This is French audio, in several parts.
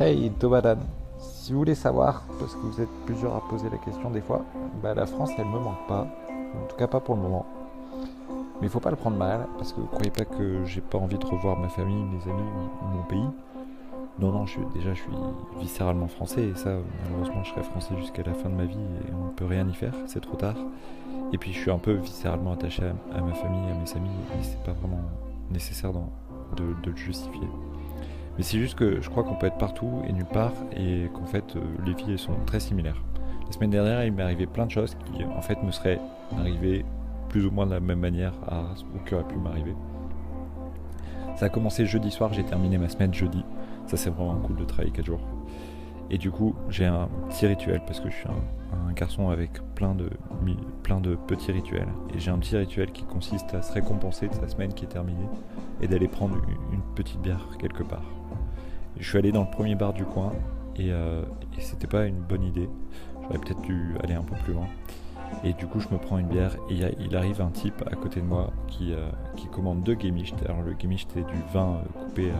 Hey Tobadan, si vous voulez savoir, parce que vous êtes plusieurs à poser la question des fois, bah la France elle me manque pas, en tout cas pas pour le moment. Mais il faut pas le prendre mal, parce que vous croyez pas que j'ai pas envie de revoir ma famille, mes amis ou mon pays. Non, non, déjà je suis viscéralement français et ça, malheureusement, je serai français jusqu'à la fin de ma vie et on ne peut rien y faire, c'est trop tard. Et puis je suis un peu viscéralement attaché à, ma famille, à mes amis, et c'est pas vraiment nécessaire de, le justifier. Mais c'est juste que je crois qu'on peut être partout et nulle part et qu'en fait euh, les vies sont très similaires. La semaine dernière, il m'est arrivé plein de choses qui en fait me seraient arrivées plus ou moins de la même manière à, ou qui auraient pu m'arriver. Ça a commencé jeudi soir, j'ai terminé ma semaine jeudi. Ça, c'est vraiment cool de travailler 4 jours. Et du coup, j'ai un petit rituel parce que je suis un, garçon avec plein de, plein de petits rituels. Et j'ai un petit rituel qui consiste à se récompenser de sa semaine qui est terminée et d'aller prendre une, petite bière quelque part. Je suis allé dans le premier bar du coin et, euh, et c'était pas une bonne idée. J'aurais peut-être dû aller un peu plus loin. Et du coup, je me prends une bière et il arrive un type à côté de moi qui, euh, qui commande deux Gemischt. Alors, le Gemischt, c'est du vin euh, coupé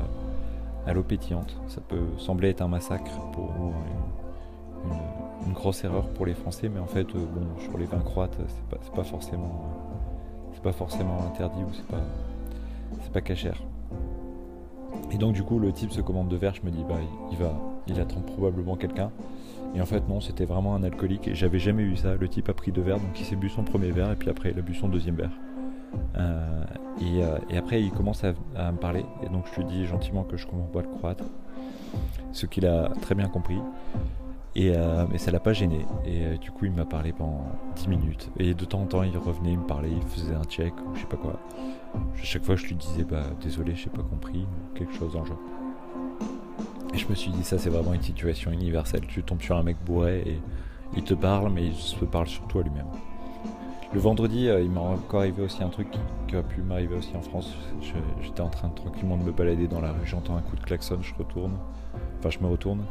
à, l'eau pétillante. Ça peut sembler être un massacre pour une, grosse erreur pour les Français, mais en fait, bon, sur les vins croates, c'est pas, pas forcément, pas forcément interdit ou c'est pas, c'est pas cachère. Et donc, du coup, le type se commande deux verres. Je me dis, bah, il va, il attend probablement quelqu'un. Et en fait, non, c'était vraiment un alcoolique. Et j'avais jamais eu ça. Le type a pris deux verres, donc il s'est bu son premier verre, et puis après, il a bu son deuxième verre. Euh, euh, et, après, il commence à, me parler. Et donc, je lui dis gentiment que je commence pas le croate. Ce qu'il a très bien compris. Et, euh, mais ça l'a pas gêné. Et du coup, il m'a parlé pendant 10 minutes. Et de temps en temps, il revenait, il me parlait, il faisait un check, ou je sais pas quoi. Chaque fois, je lui disais, bah désolé, j'ai pas compris, quelque chose le genre. Et je me suis dit, ça c'est vraiment une situation universelle. Tu tombes sur un mec bourré et il te parle, mais il se parle surtout à lui-même. Le vendredi, euh, il m'est encore arrivé aussi un truc qui, a pu m'arriver aussi en France. J'étais en train tranquillement de me balader dans la rue, j'entends un coup de klaxon, je retourne, enfin je me retourne,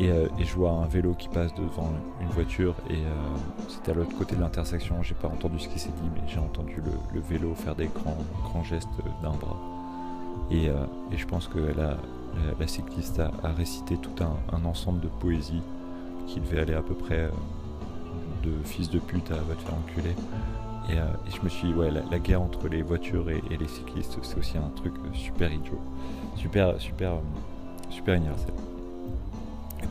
et, euh, je vois un vélo qui passe devant une voiture, et euh, c'était à l'autre côté de l'intersection, j'ai pas entendu ce qui s'est dit, mais j'ai entendu le, vélo faire des grands, grands gestes d'un bras. Et, et, je pense euh, la cycliste a, récité tout un, ensemble de poésie qui devait aller à peu près euh, de fils de pute à va te faire enculer. Et, euh, je me suis dit, ouais, la, guerre entre les voitures et, les cyclistes, c'est aussi un truc super idiot. Super, super, super universel.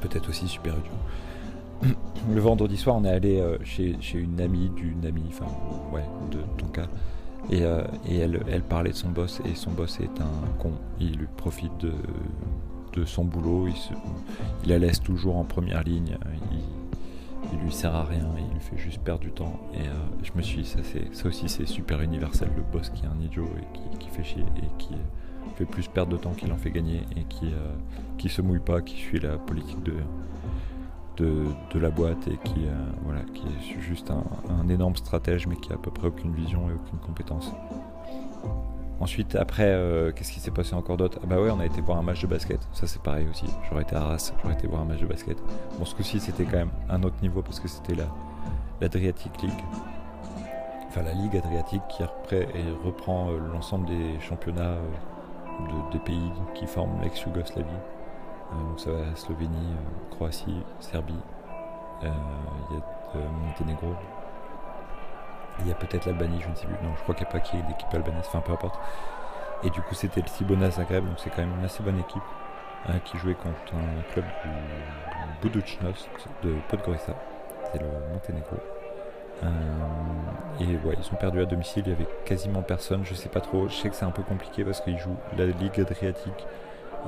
Peut-être aussi super idiot. Le vendredi soir, on est allé chez, chez, une amie d'une amie, enfin, ouais, de ton cas, et, euh, elle, parlait de son boss, et son boss est un con. Il profite de, son boulot, il, la laisse toujours en première ligne, il, lui sert à rien, il lui fait juste perdre du temps. Et euh, je me suis dit, ça, ça aussi c'est super universel, le boss qui est un idiot et qui, fait chier et qui fait plus perdre de temps qu'il en fait gagner et qui, euh, qui se mouille pas, qui suit la politique de, de, la boîte et qui, euh, voilà, qui est juste un, énorme stratège mais qui a à peu près aucune vision et aucune compétence. Ensuite, après, euh, qu'est-ce qui s'est passé encore d'autre? Ah bah ouais, on a été voir un match de basket. Ça c'est pareil aussi. J'aurais été à Arras, j'aurais été voir un match de basket. Bon, ce coup-ci c'était quand même un autre niveau parce que c'était la l'Adriatic League. Enfin, la Ligue Adriatique qui reprend l'ensemble des championnats des pays qui forment l'ex-Yougoslavie. Euh, donc ça va Slovénie, euh, Croatie, Serbie, euh, il y a Monténégro, il y a peut-être l'Albanie, je ne sais plus. Non, je crois qu'il n'y a pas qui est l'équipe albanaise, enfin peu importe. Et du coup, c'était le Cibona Zagreb, donc c'est quand même une assez bonne équipe qui jouait contre un club du Budućnost de Podgorica, c'est le Monténégro. Et ils ont perdu à domicile, il y avait quasiment personne, je sais pas trop. Je sais que c'est un peu compliqué parce qu'ils jouent la Ligue Adriatique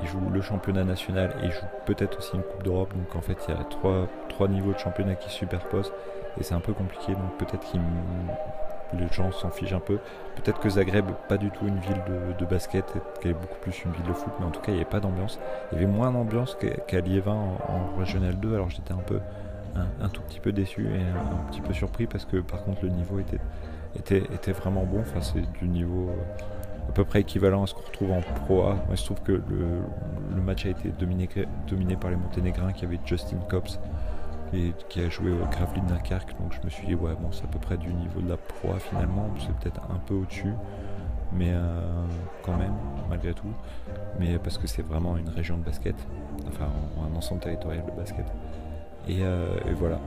il joue le championnat national et il joue peut-être aussi une Coupe d'Europe. Donc en fait, il y a trois, trois niveaux de championnat qui se superposent et c'est un peu compliqué. Donc peut-être que les gens s'en fichent un peu. Peut-être que Zagreb, pas du tout une ville de, basket, qu'elle est beaucoup plus une ville de foot, mais en tout cas, il n'y avait pas d'ambiance. Il y avait moins d'ambiance qu'à Liévin en, Régional 2, alors j'étais un peu un, tout petit peu déçu et un, petit peu surpris parce que par contre le niveau était, vraiment bon. Enfin, c'est du niveau à peu près équivalent à ce qu'on retrouve en Pro A. Moi, je trouve que le, match a été dominé, par les Monténégrins, qui avait Justin Cops, qui, qui a joué au Gravlin Dunkerque. Donc je me suis dit, ouais, bon, c'est à peu près du niveau de la Pro finalement, c'est peut-être un peu au-dessus. mais quand même, malgré tout. Mais parce que c'est vraiment une région de basket, enfin un ensemble territorial de basket. Et, voilà.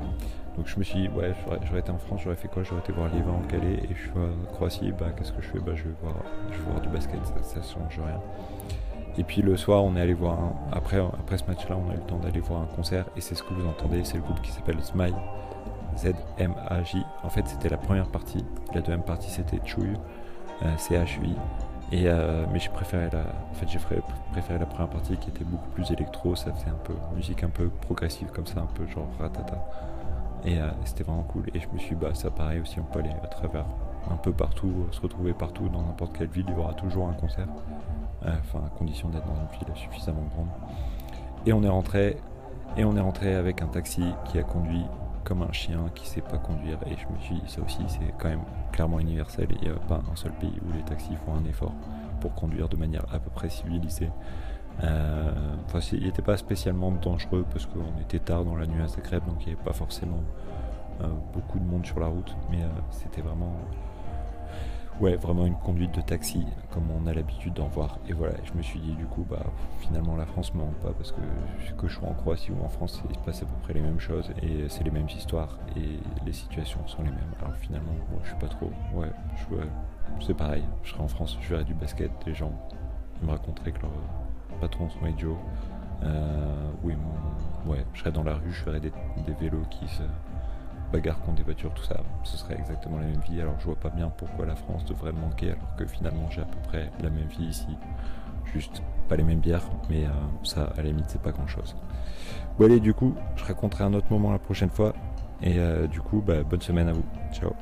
Donc je me suis dit, ouais, j'aurais été en France, j'aurais fait quoi? J'aurais été voir Livan en Calais et je suis en Croatie, bah qu'est-ce que je fais? Bah je vais voir, du basket, ça, ne change rien. Et puis le soir, on est allé voir, après, après ce match-là, on a eu le temps d'aller voir un concert et c'est ce que vous entendez, c'est le groupe qui s'appelle Smile, Z-M-A-J. En fait, c'était la première partie, la deuxième partie c'était Chouille, euh, C-H-U-I. Euh, mais j'ai préféré la, en fait, j'ai préféré la première partie qui était beaucoup plus électro, ça faisait un peu musique un peu progressive comme ça, un peu genre ratata. Et euh, c'était vraiment cool. Et je me suis dit, bah ça pareil aussi, on peut aller à travers un peu partout, se retrouver partout, dans n'importe quelle ville, il y aura toujours un concert. Enfin, à condition d'être dans une ville suffisamment grande. Et on est rentré, et on est rentré avec un taxi qui a conduit comme un chien qui sait pas conduire. Et je me suis dit, ça aussi, c'est quand même clairement universel. Il n'y a pas un seul pays où les taxis font un effort pour conduire de manière à peu près civilisée. Euh, il n'était pas spécialement dangereux parce qu'on était tard dans la nuit à Zagreb, donc il n'y avait pas forcément euh, beaucoup de monde sur la route, mais euh, c'était vraiment ouais, vraiment une conduite de taxi, comme on a l'habitude d'en voir. Et voilà, je me suis dit, du coup, bah, finalement, la France me manque pas parce que que je sois en Croatie ou en France, il se passe à peu près les mêmes choses et c'est les mêmes histoires et les situations sont les mêmes. Alors finalement, je suis pas trop. Ouais, je, c'est pareil. Je serai en France, je verrai du basket, des gens me raconteraient que leurs patrons sont idiots. Euh, oui, ouais, je serai dans la rue, je verrai des, des vélos qui se bagarre contre des voitures, tout ça, ce serait exactement la même vie. Alors je vois pas bien pourquoi la France devrait me manquer alors que finalement j'ai à peu près la même vie ici. Juste pas les mêmes bières, mais euh, ça à la limite c'est pas grand chose. Bon allez du coup, je raconterai un autre moment la prochaine fois. Et euh, du coup, bah, bonne semaine à vous. Ciao